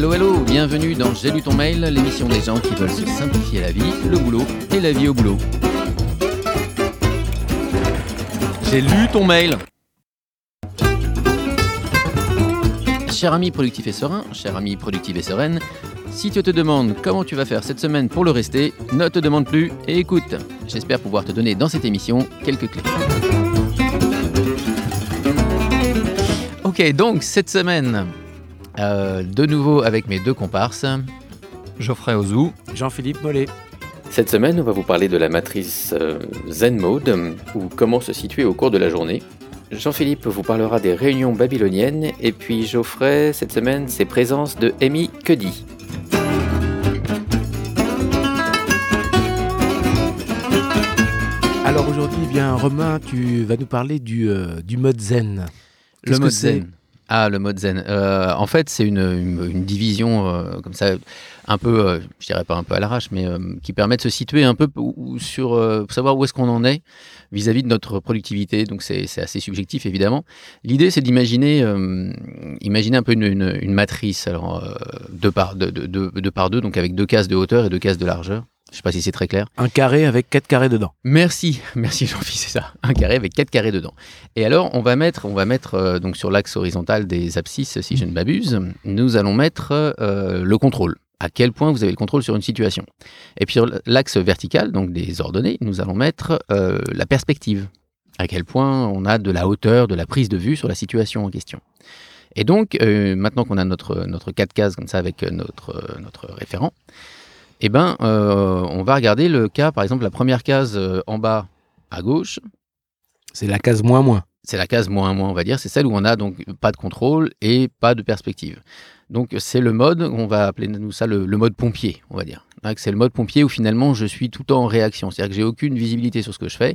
Hello, hello, bienvenue dans J'ai lu ton mail, l'émission des gens qui veulent se simplifier la vie, le boulot et la vie au boulot. J'ai lu ton mail. Cher ami productif et serein, cher ami productive et sereine, si tu te demandes comment tu vas faire cette semaine pour le rester, ne te demande plus et écoute. J'espère pouvoir te donner dans cette émission quelques clés. Ok, donc cette semaine, euh, de nouveau avec mes deux comparses. Geoffrey Ozou. Jean-Philippe Mollet. Cette semaine, on va vous parler de la matrice euh, Zen Mode, ou comment se situer au cours de la journée. Jean-Philippe vous parlera des réunions babyloniennes, et puis Geoffrey, cette semaine, ses présences de Amy Cuddy. Alors aujourd'hui, eh bien Romain, tu vas nous parler du, euh, du mode zen. Le Qu'est-ce mode que c'est zen. Ah, le mode zen. Euh, en fait, c'est une, une- division euh, comme ça, un peu, euh, je dirais pas un peu à l'arrache, mais qui permet de se situer un peu sur, pour savoir où est-ce qu'on en est vis-à-vis de notre productivité. Donc, c'est assez subjectif, évidemment. L'idée, c'est d'imaginer imaginer un peu une, une- matrice, alors par, deux par deux, donc avec deux cases de hauteur et deux cases de largeur. Je sais pas si c'est très clair. Un carré avec quatre carrés dedans. Merci, merci Jean-Philippe, c'est ça. Un carré avec quatre carrés dedans. Et alors, on va mettre, on va mettre euh, donc sur l'axe horizontal des abscisses, si je ne m'abuse, nous allons mettre euh, le contrôle. À quel point vous avez le contrôle sur une situation. Et puis sur l'axe vertical, donc des ordonnées, nous allons mettre euh, la perspective. À quel point on a de la hauteur, de la prise de vue sur la situation en question. Et donc, maintenant qu'on a notre, notre 4 cases comme ça avec notre, notre référent, eh ben, euh, on va regarder le cas, par exemple, la première case euh, en bas à gauche, C'est la case moins moins. c'est la case moins moins, on va dire, c'est celle où on a donc pas de contrôle et pas de perspective. Donc c'est le mode, on va appeler nous ça le, le mode pompier, on va dire. C'est le mode pompier où finalement je suis tout le temps en réaction, c'est-à-dire que j'ai aucune visibilité sur ce que je fais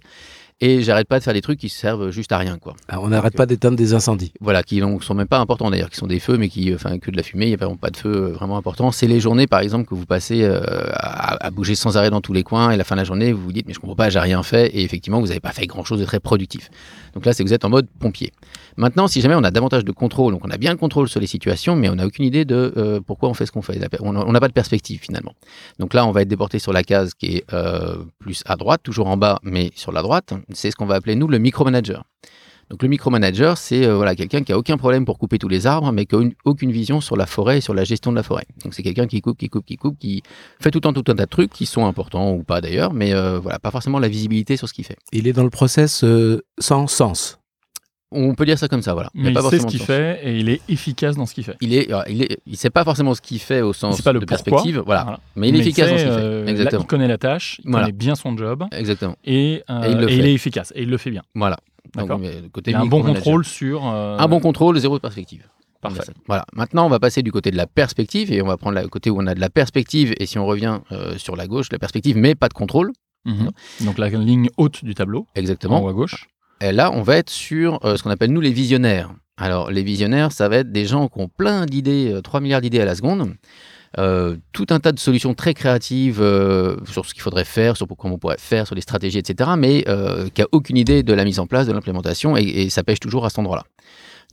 et j'arrête pas de faire des trucs qui servent juste à rien, quoi. Ah, on n'arrête pas d'éteindre des incendies. Voilà, qui ne sont même pas importants d'ailleurs, qui sont des feux, mais qui, enfin, que de la fumée, il n'y a vraiment pas de feu euh, vraiment important. C'est les journées, par exemple, que vous passez euh, à, à bouger sans arrêt dans tous les coins, et la fin de la journée, vous vous dites, mais je comprends pas, j'ai rien fait, et effectivement, vous n'avez pas fait grand-chose de très productif. Donc là, c'est que vous êtes en mode pompier. Maintenant, si jamais on a davantage de contrôle, donc on a bien le contrôle sur les situations, mais on n'a aucune idée de euh, pourquoi on fait ce qu'on fait. On n'a n'a pas de perspective finalement. Donc là, on va être déporté sur la case qui est euh, plus à droite, toujours en bas, mais sur la droite. C'est ce qu'on va appeler, nous, le micromanager. Donc le micromanager, c'est euh, voilà, quelqu'un qui a aucun problème pour couper tous les arbres, mais qui a une- aucune vision sur la forêt et sur la gestion de la forêt. Donc c'est quelqu'un qui coupe, qui coupe, qui coupe, qui fait tout tout un tas de trucs qui sont importants ou pas d'ailleurs, mais voilà, pas forcément la visibilité sur ce qu'il fait. Il est dans le process sans sens. On peut dire ça comme ça, voilà. y a Mais pas il sait ce qu'il fait et il est efficace dans ce qu'il fait. Il est, il est, il sait pas forcément ce qu'il fait au sens pas le de pourquoi. perspective, voilà. Voilà. Mais il est efficace dans ce qu'il fait. euh, là, Exactement. il connaît la tâche, il Voilà. connaît bien son job Exactement. et, euh, Et il le et il est efficace et il le fait bien. Voilà. Donc, côté Il a un bon contrôle sur. euh, Un bon contrôle, zéro de perspective. Parfait. Voilà. Maintenant, on va passer du côté de la perspective et on va prendre le côté où on a de la perspective. Et si on revient euh, sur la gauche, la perspective, mais pas de contrôle. Mhm. Donc la ligne haute du tableau, en Exactement. haut à gauche. Et là, on va être sur euh, ce qu'on appelle nous les visionnaires. Alors, les visionnaires, ça va être des gens qui ont plein d'idées, euh, 3 milliards d'idées à la seconde, euh, tout un tas de solutions très créatives euh, sur ce qu'il faudrait faire, sur comment on pourrait faire, sur les stratégies, etc., mais euh, qui a aucune idée de la mise en place, de l'implémentation, et, ça pêche toujours à cet endroit-là.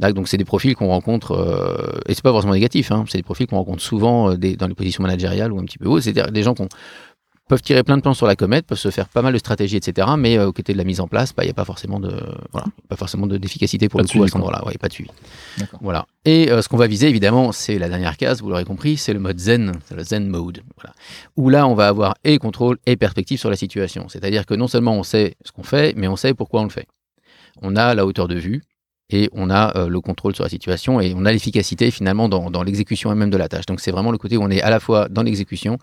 Là, Donc, c'est des profils qu'on rencontre, euh, et c'est pas forcément négatif, hein, c'est des profils qu'on rencontre souvent euh, dans les positions managériales ou un petit peu haut, c'est-à-dire des gens qui ont peuvent tirer plein de plans sur la comète, peuvent se faire pas mal de stratégies, etc. Mais euh, au côté de la mise en place, bah, il n'y a pas forcément de, voilà, pas forcément de- d'efficacité pour Pas le de coup à cet endroit-là. Ouais, pas de suivi. Voilà. Et euh, ce qu'on va viser, évidemment, c'est la dernière case, vous l'aurez compris, c'est le mode zen, le zen mode. Voilà. Où là, on va avoir et contrôle et perspective sur la situation. C'est-à-dire que non seulement on sait ce qu'on fait, mais on sait pourquoi on le fait. On a la hauteur de vue, et on a euh, le contrôle sur la situation et on a l'efficacité finalement dans, dans l'exécution elle-même de la tâche. Donc c'est vraiment le côté où on est à la fois dans l'exécution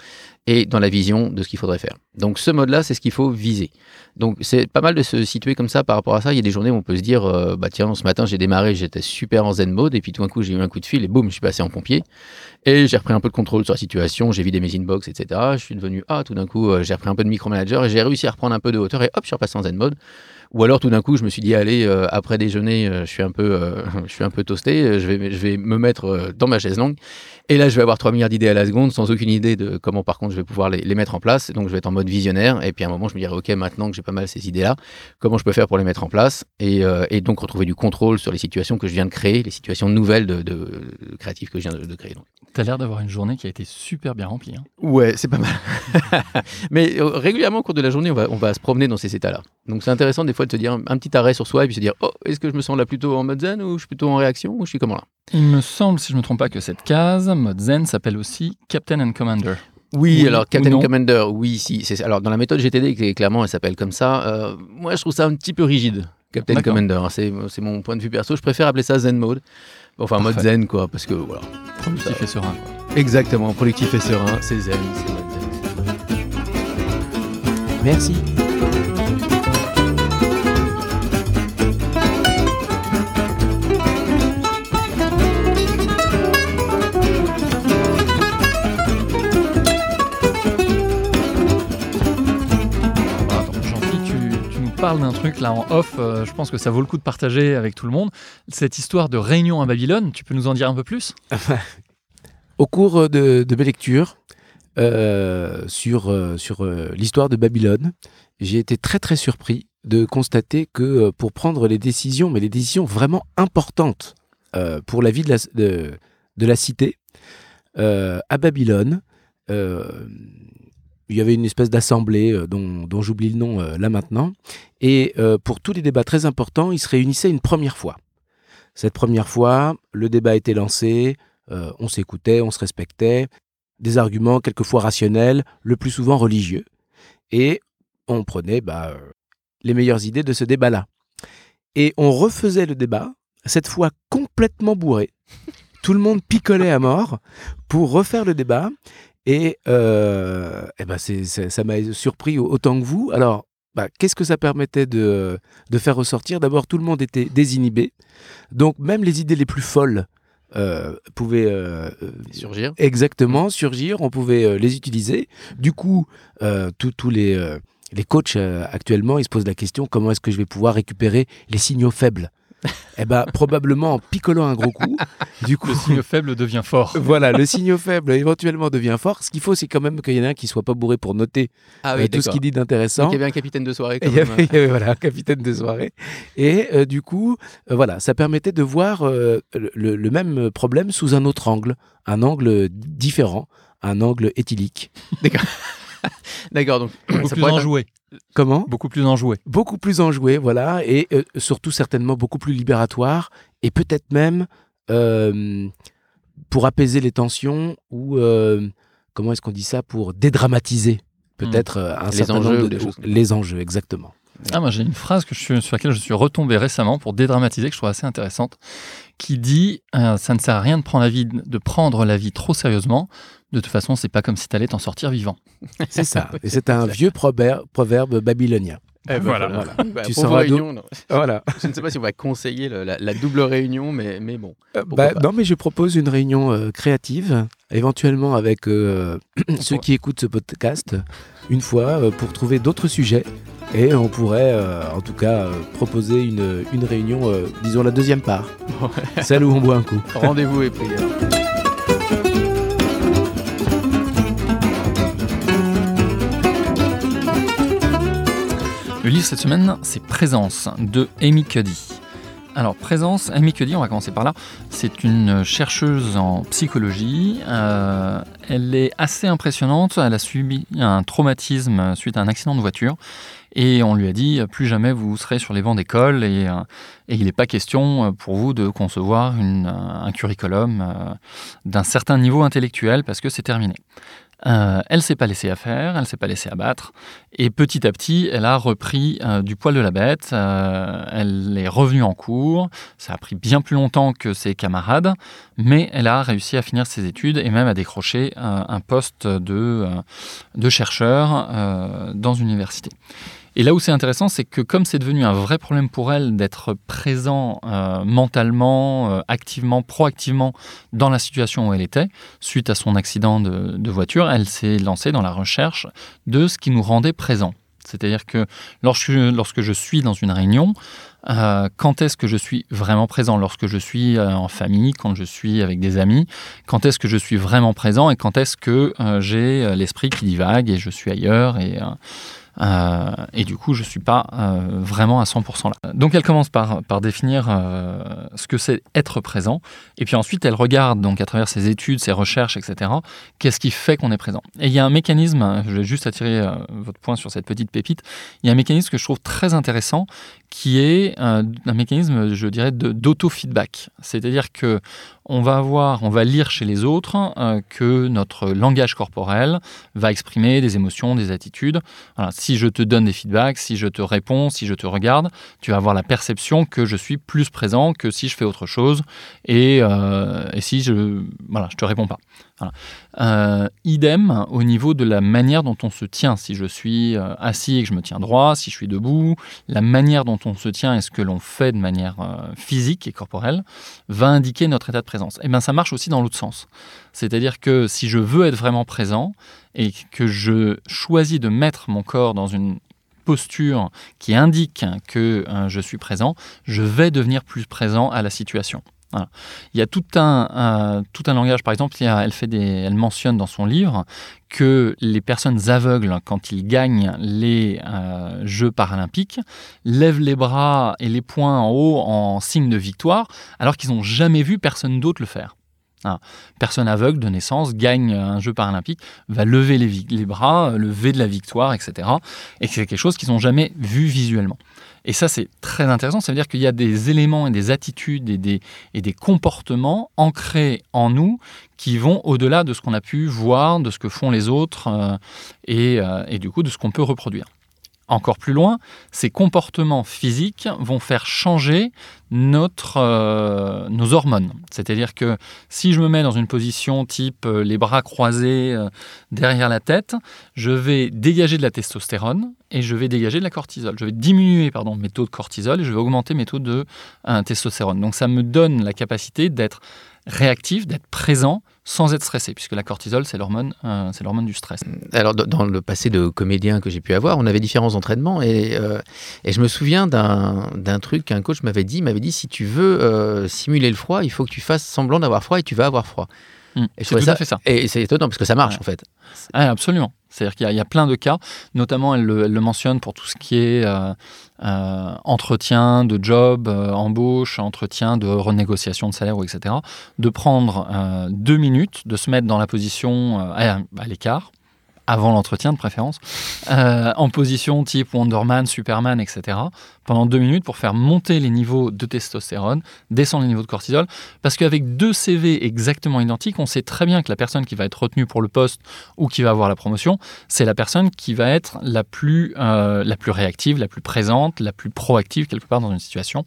et dans la vision de ce qu'il faudrait faire. Donc ce mode-là, c'est ce qu'il faut viser. Donc c'est pas mal de se situer comme ça par rapport à ça. Il y a des journées où on peut se dire, euh, bah tiens, ce matin j'ai démarré, j'étais super en zen mode et puis tout d'un coup j'ai eu un coup de fil et boum, je suis passé en pompier et j'ai repris un peu de contrôle sur la situation, j'ai vidé mes inbox, etc. Je suis devenu ah tout d'un coup euh, j'ai repris un peu de micromanager et j'ai réussi à reprendre un peu de hauteur et hop, je suis repassé en zen mode Ou alors tout d'un coup, je me suis dit, allez, euh, après déjeuner, euh, je suis un peu, euh, je suis un peu toasté, je vais, je vais me mettre dans ma chaise longue. Et là, je vais avoir 3 milliards d'idées à la seconde, sans aucune idée de comment, par contre, je vais pouvoir les, les, mettre en place. Donc, je vais être en mode visionnaire. Et puis, à un moment, je me dirai, OK, maintenant que j'ai pas mal ces idées-là, comment je peux faire pour les mettre en place et, et, donc retrouver du contrôle sur les situations que je viens de créer, les situations nouvelles de, de, créatives que je viens de, créer. Tu as l'air d'avoir une journée qui a été super bien remplie. Hein. Ouais, c'est pas mal. Mais régulièrement, au cours de la journée, on va, on va se promener dans ces états-là. Donc, c'est intéressant des fois de se dire un, petit arrêt sur soi et puis se dire oh, est-ce que je me sens là plutôt en mode zen ou je suis plutôt en réaction ou je suis comment là? Il me semble, si je ne me trompe pas, que cette case, mode zen, s'appelle aussi Captain and Commander. Oui, alors Captain and Commander, oui, si. Alors dans la méthode GTD, clairement, elle s'appelle comme ça. Euh, moi, je trouve ça un petit peu rigide, Captain Commander. C'est mon point de vue perso. Je préfère appeler ça Zen Mode. Enfin, mode zen, quoi, parce que voilà. Productif et serein. Exactement, productif et serein, c'est zen, c'est mode zen. Merci. Parle d'un truc là en off, euh, je pense que ça vaut le coup de partager avec tout le monde. Cette histoire de réunion à Babylone, tu peux nous en dire un peu plus? Au cours de, mes lectures euh, sur, euh, sur l'histoire de Babylone, j'ai été très très surpris de constater que pour prendre les décisions, mais les décisions vraiment importantes pour la vie de, de la cité, à Babylone, il y avait une espèce d'assemblée euh, dont, j'oublie le nom euh, là maintenant. Et euh, pour tous les débats très importants, ils se réunissaient une première fois. Cette première fois, le débat était lancé, on s'écoutait, on se respectait, des arguments quelquefois rationnels, le plus souvent religieux. Et on prenait bah, les meilleures idées de ce débat-là. Et on refaisait le débat, cette fois complètement bourré. Tout le monde picolait à mort pour refaire le débat. Et, euh, eh ben ça m'a surpris autant que vous. Alors, bah, qu'est-ce que ça permettait de, de faire ressortir? D'abord, tout le monde était désinhibé. Donc, même les idées les plus folles euh, pouvaient euh, surgir. Exactement, surgir. On pouvait les utiliser. Du coup, tous les, les coachs actuellement, ils se posent la question comment est-ce que je vais pouvoir récupérer les signaux faibles? Eh ben, probablement en picolant un gros coup. Du coup, le signe faible devient fort. Voilà, le signe faible éventuellement devient fort. Ce qu'il faut, c'est quand même qu'il y en ait un qui soit pas bourré pour noter ah euh, tout ce qu'il dit d'intéressant. Il y avait un capitaine de soirée. il, y avait, voilà, un capitaine de soirée. Et euh, du coup, euh, voilà, ça permettait de voir le, même problème sous un autre angle, un angle différent, un angle éthylique. D'accord. D'accord, donc ça plus enjoué. Comment? Beaucoup plus enjoué. Beaucoup plus enjoué, voilà, et euh, surtout certainement beaucoup plus libératoire, et peut-être même euh, pour apaiser les tensions ou euh, comment est-ce qu'on dit ça pour dédramatiser peut-être un les certain enjeux nombre de, les enjeux exactement. Ah, moi j'ai une phrase que je suis, sur laquelle je suis retombé récemment pour dédramatiser que je trouve assez intéressante, qui dit ça ne sert à rien de prendre la vie de prendre la vie trop sérieusement de toute façon, c'est pas comme si tu allais t'en sortir vivant. C'est ça. Et c'est un vieux proverbe, proverbe babylonien. Eh ben voilà. Bah, tu sens réunion, voilà. Je ne sais pas si on va conseiller la, double réunion, mais, mais bon. Euh, bah, non, mais je propose une réunion euh, créative, éventuellement avec euh, ceux qui écoutent ce podcast, une fois, pour trouver d'autres sujets. Et on pourrait, en tout cas, proposer une, une réunion, disons la deuxième part, celle où on boit un coup. Rendez-vous et prière. Le livre cette semaine, c'est Présence de Amy Cuddy. Alors, Présence, Amy Cuddy, on va commencer par là. C'est une chercheuse en psychologie. Euh, elle est assez impressionnante. Elle a subi un traumatisme suite à un accident de voiture. Et on lui a dit plus jamais vous serez sur les bancs d'école et, euh, il n'est pas question pour vous de concevoir un curriculum euh, d'un certain niveau intellectuel parce que c'est terminé. Euh, elle s'est pas laissée à faire, elle s'est pas laissée abattre, et petit à petit, elle a repris euh, du poil de la bête. Euh, elle est revenue en cours. Ça a pris bien plus longtemps que ses camarades, mais elle a réussi à finir ses études et même à décrocher un poste de, de chercheur dans une université. Et là où c'est intéressant, c'est que comme c'est devenu un vrai problème pour elle d'être présent euh, mentalement, euh, activement, proactivement dans la situation où elle était, suite à son accident de, voiture, elle s'est lancée dans la recherche de ce qui nous rendait présents. C'est-à-dire que lorsque, lorsque je suis dans une réunion, euh, quand est-ce que je suis vraiment présent? Lorsque je suis en famille, quand je suis avec des amis, quand est-ce que je suis vraiment présent et quand est-ce que j'ai l'esprit qui divague et je suis ailleurs et euh, et du coup, je ne suis pas euh, vraiment à 100% là. Donc, elle commence par, définir euh, ce que c'est être présent. Et puis ensuite, elle regarde, donc à travers ses études, ses recherches, etc., qu'est-ce qui fait qu'on est présent. Et il y a un mécanisme, je vais juste attirer votre point sur cette petite pépite, il y a un mécanisme que je trouve très intéressant qui est un mécanisme, je dirais, d'auto-feedback. C'est-à-dire que on va avoir, on va lire chez les autres euh, que notre langage corporel va exprimer des émotions, des attitudes. si je te donne des feedbacks, si je te réponds, si je te regarde, tu vas avoir la perception que je suis plus présent que si je fais autre chose et, euh, et si je, voilà, je te réponds pas. Euh, idem au niveau de la manière dont on se tient. Si je suis euh, assis et que je me tiens droit, si je suis debout, la manière dont on se tient et ce que l'on fait de manière euh, physique et corporelle va indiquer notre état de présence. Et eh bien ça marche aussi dans l'autre sens. C'est-à-dire que si je veux être vraiment présent et que je choisis de mettre mon corps dans une posture qui indique que je suis présent, je vais devenir plus présent à la situation. Il y a tout un, tout un langage, par exemple, elle, mentionne dans son livre que les personnes aveugles, quand ils gagnent les euh, Jeux paralympiques, lèvent les bras et les poings en haut en signe de victoire, alors qu'ils n'ont jamais vu personne d'autre le faire. Personne aveugle de naissance gagne un jeu paralympique, va lever les, bras, lever de la victoire, etc. Et c'est quelque chose qu'ils n'ont jamais vu visuellement. Et ça, c'est très intéressant. Ça veut dire qu'il y a des éléments et des attitudes et des, comportements ancrés en nous qui vont au-delà de ce qu'on a pu voir, de ce que font les autres euh, euh, et du coup de ce qu'on peut reproduire. Encore plus loin, ces comportements physiques vont faire changer notre, euh, nos hormones. C'est-à-dire que si je me mets dans une position type euh, les bras croisés euh, derrière la tête, je vais dégager de la testostérone et je vais dégager de la cortisol. Je vais diminuer pardon, mes taux de cortisol et je vais augmenter mes taux de testostérone. Donc ça me donne la capacité d'être réactif, d'être présent sans être stressé, puisque la cortisol, c'est l'hormone, euh, c'est l'hormone du stress. Alors, dans le passé de comédien que j'ai pu avoir, on avait différents entraînements et, euh, et je me souviun d'un truc qu'un coach m'avait dit. m'avait dit si tu veux euh, simuler le froid, il faut que tu fasses semblant d'avoir froid et tu vas avoir froid. Mmh. Et c'est tout ça, à fait ça. Et c'est étonnant parce que ça marche en fait. absolument. C'est-à-dire qu'il y, a plein de cas, notamment elle le, mentionne pour tout ce qui est euh, euh, entretien de job, euh, embauche, entretien de renégociation de salaire, etc. De prendre deux minutes, de se mettre dans la position à l'écart, avant l'entretien de préférence, euh, en position type Wonderman, Superman, etc., pendant deux minutes pour faire monter les niveaux de testostérone, descendre les niveaux de cortisol, parce qu'avec deux CV exactement identiques, on sait très bien que la personne qui va être retenue pour le poste ou qui va avoir la promotion, c'est la personne qui va être la plus, euh, la plus réactive, la plus présente, la plus proactive quelque part dans une situation.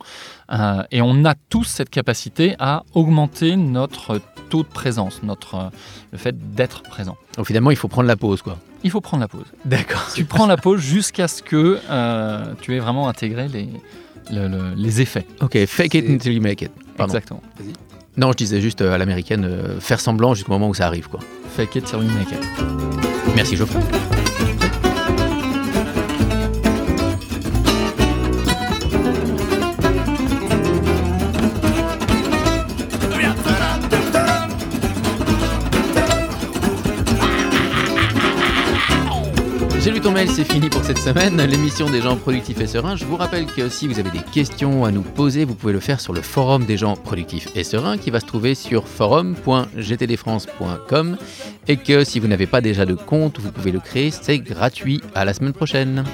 Euh, et on a tous cette capacité à augmenter notre taux de présence, notre, le fait d'être présent. Donc finalement, il faut prendre la pause, quoi. Il faut prendre la pause. D'accord. Tu prends la pause jusqu'à ce que euh, tu aies vraiment intégré les, les effets. Ok, fake it until you make it. Exactement. Non, je disais juste euh, à l'américaine, euh, faire semblant jusqu'au moment où ça arrive, quoi. Fake it till you make it. Merci Geoffrey. C'est fini pour cette semaine. L'émission des gens productifs et sereins. Je vous rappelle que si vous avez des questions à nous poser, vous pouvez le faire sur le forum des gens productifs et sereins qui va se trouver sur forum.gtdfrance.com et que si vous n'avez pas déjà de compte, vous pouvez le créer. C'est gratuit. À la semaine prochaine.